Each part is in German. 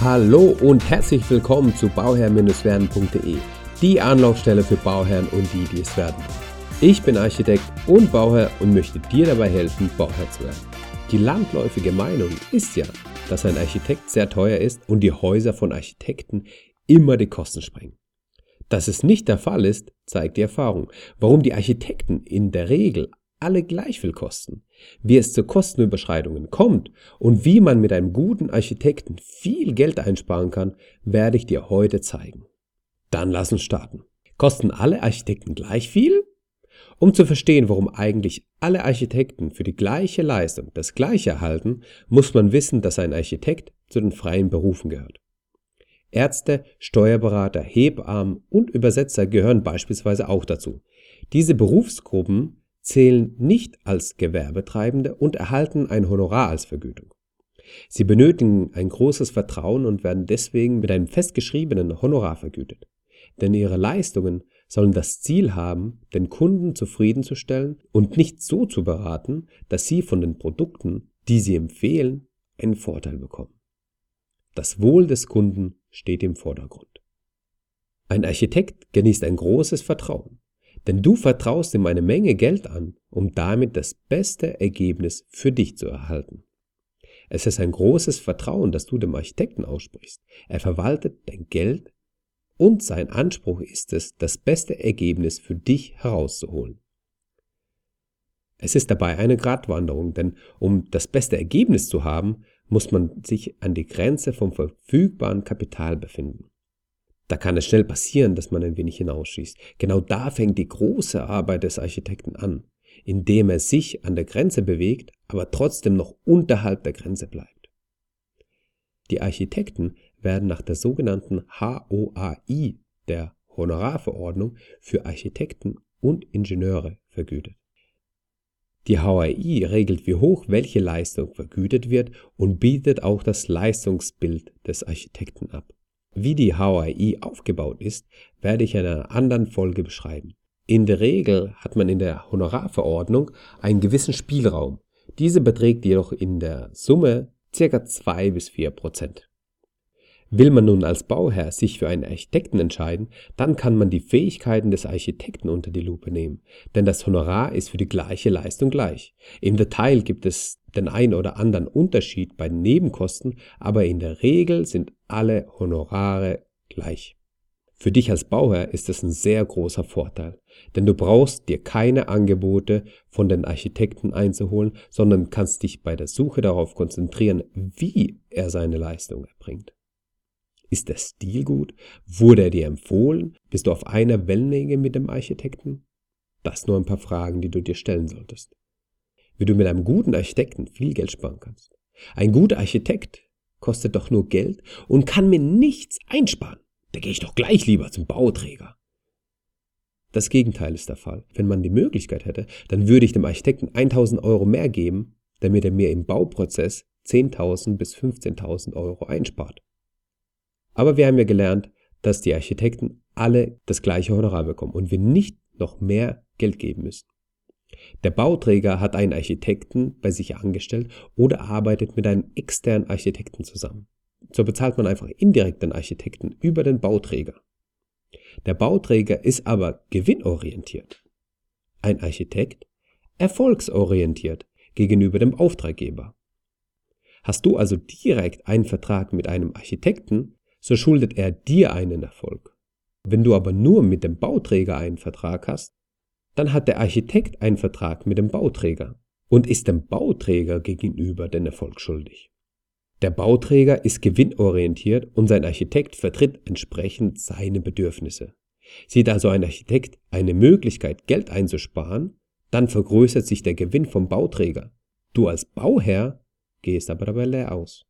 Hallo und herzlich willkommen zu bauherr-werden.de, die Anlaufstelle für Bauherren und die, die es werden. Ich bin Architekt und Bauherr und möchte dir dabei helfen, Bauherr zu werden. Die landläufige Meinung ist ja, dass ein Architekt sehr teuer ist und die Häuser von Architekten immer die Kosten sprengen. Dass es nicht der Fall ist, zeigt die Erfahrung, warum die Architekten in der Regel alle gleich viel kosten. Wie es zu Kostenüberschreitungen kommt und wie man mit einem guten Architekten viel Geld einsparen kann, werde ich dir heute zeigen. Dann lass uns starten. Kosten alle Architekten gleich viel? Um zu verstehen, warum eigentlich alle Architekten für die gleiche Leistung das gleiche erhalten, muss man wissen, dass ein Architekt zu den freien Berufen gehört. Ärzte, Steuerberater, Hebammen und Übersetzer gehören beispielsweise auch dazu. Diese Berufsgruppen zählen nicht als Gewerbetreibende und erhalten ein Honorar als Vergütung. Sie benötigen ein großes Vertrauen und werden deswegen mit einem festgeschriebenen Honorar vergütet. Denn ihre Leistungen sollen das Ziel haben, den Kunden zufriedenzustellen und nicht so zu beraten, dass sie von den Produkten, die sie empfehlen, einen Vorteil bekommen. Das Wohl des Kunden steht im Vordergrund. Ein Architekt genießt ein großes Vertrauen. Denn du vertraust ihm eine Menge Geld an, um damit das beste Ergebnis für dich zu erhalten. Es ist ein großes Vertrauen, das du dem Architekten aussprichst. Er verwaltet dein Geld und sein Anspruch ist es, das beste Ergebnis für dich herauszuholen. Es ist dabei eine Gratwanderung, denn um das beste Ergebnis zu haben, muss man sich an die Grenze vom verfügbaren Kapital befinden. Da kann es schnell passieren, dass man ein wenig hinausschießt. Genau da fängt die große Arbeit des Architekten an, indem er sich an der Grenze bewegt, aber trotzdem noch unterhalb der Grenze bleibt. Die Architekten werden nach der sogenannten HOAI, der Honorarverordnung für Architekten und Ingenieure, vergütet. Die HOAI regelt, wie hoch welche Leistung vergütet wird und bietet auch das Leistungsbild des Architekten ab. Wie die HAI aufgebaut ist, werde ich in einer anderen Folge beschreiben. In der Regel hat man in der Honorarverordnung einen gewissen Spielraum. Diese beträgt jedoch in der Summe ca. 2 bis 4 Prozent. Will man nun als Bauherr sich für einen Architekten entscheiden, dann kann man die Fähigkeiten des Architekten unter die Lupe nehmen, denn das Honorar ist für die gleiche Leistung gleich. Im Detail gibt es den ein oder anderen Unterschied bei den Nebenkosten, aber in der Regel sind alle Honorare gleich. Für dich als Bauherr ist das ein sehr großer Vorteil, denn du brauchst dir keine Angebote von den Architekten einzuholen, sondern kannst dich bei der Suche darauf konzentrieren, wie er seine Leistung erbringt. Ist der Stil gut? Wurde er dir empfohlen? Bist du auf einer Wellenlänge mit dem Architekten? Das nur ein paar Fragen, die du dir stellen solltest. Wie du mit einem guten Architekten viel Geld sparen kannst. Ein guter Architekt kostet doch nur Geld und kann mir nichts einsparen. Da gehe ich doch gleich lieber zum Bauträger. Das Gegenteil ist der Fall. Wenn man die Möglichkeit hätte, dann würde ich dem Architekten 1000 Euro mehr geben, damit er mir im Bauprozess 10.000 bis 15.000 Euro einspart. Aber wir haben ja gelernt, dass die Architekten alle das gleiche Honorar bekommen und wir nicht noch mehr Geld geben müssen. Der Bauträger hat einen Architekten bei sich angestellt oder arbeitet mit einem externen Architekten zusammen. So bezahlt man einfach indirekt den Architekten über den Bauträger. Der Bauträger ist aber gewinnorientiert. Ein Architekt erfolgsorientiert gegenüber dem Auftraggeber. Hast du also direkt einen Vertrag mit einem Architekten, so schuldet er dir einen Erfolg. Wenn du aber nur mit dem Bauträger einen Vertrag hast, dann hat der Architekt einen Vertrag mit dem Bauträger und ist dem Bauträger gegenüber den Erfolg schuldig. Der Bauträger ist gewinnorientiert und sein Architekt vertritt entsprechend seine Bedürfnisse. Sieht also ein Architekt eine Möglichkeit, Geld einzusparen, dann vergrößert sich der Gewinn vom Bauträger. Du als Bauherr gehst aber dabei leer aus.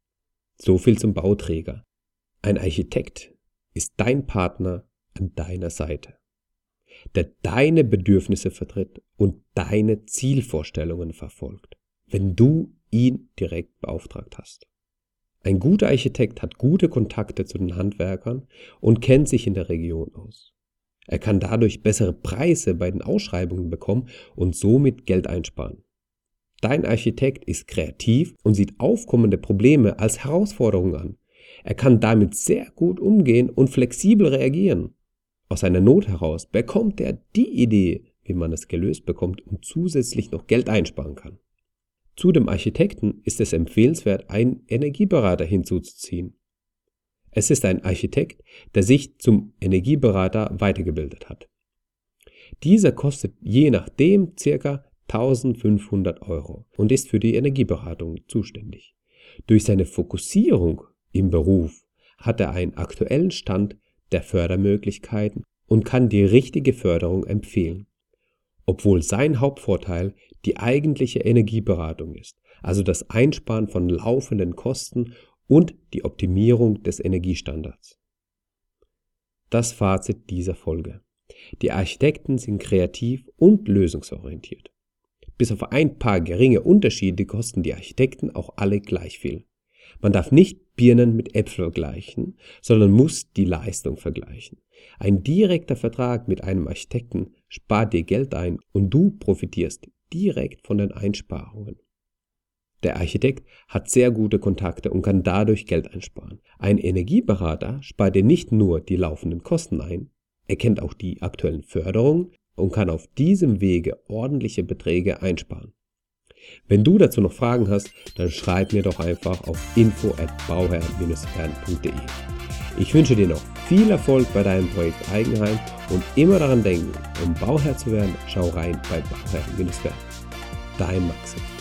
So viel zum Bauträger. Ein Architekt ist dein Partner an deiner Seite, der deine Bedürfnisse vertritt und deine Zielvorstellungen verfolgt, wenn du ihn direkt beauftragt hast. Ein guter Architekt hat gute Kontakte zu den Handwerkern und kennt sich in der Region aus. Er kann dadurch bessere Preise bei den Ausschreibungen bekommen und somit Geld einsparen. Dein Architekt ist kreativ und sieht aufkommende Probleme als Herausforderung an Er kann damit sehr gut umgehen und flexibel reagieren. Aus seiner Not heraus bekommt er die Idee, wie man es gelöst bekommt und zusätzlich noch Geld einsparen kann. Zu dem Architekten ist es empfehlenswert, einen Energieberater hinzuzuziehen. Es ist ein Architekt, der sich zum Energieberater weitergebildet hat. Dieser kostet je nachdem ca. 1500 Euro und ist für die Energieberatung zuständig. Durch seine Fokussierung im Beruf hat er einen aktuellen Stand der Fördermöglichkeiten und kann die richtige Förderung empfehlen. Obwohl sein Hauptvorteil die eigentliche Energieberatung ist, also das Einsparen von laufenden Kosten und die Optimierung des Energiestandards. Das Fazit dieser Folge. Die Architekten sind kreativ und lösungsorientiert. Bis auf ein paar geringe Unterschiede kosten die Architekten auch alle gleich viel. Man darf nicht Birnen mit Äpfel vergleichen, sondern muss die Leistung vergleichen. Ein direkter Vertrag mit einem Architekten spart dir Geld ein und du profitierst direkt von den Einsparungen. Der Architekt hat sehr gute Kontakte und kann dadurch Geld einsparen. Ein Energieberater spart dir nicht nur die laufenden Kosten ein, er kennt auch die aktuellen Förderungen und kann auf diesem Wege ordentliche Beträge einsparen. Wenn du dazu noch Fragen hast, dann schreib mir doch einfach auf info at bauherr-fern.de. Ich wünsche dir noch viel Erfolg bei deinem Projekt Eigenheim und immer daran denken, um Bauherr zu werden, schau rein bei Bauherr-fern. Dein Maxim.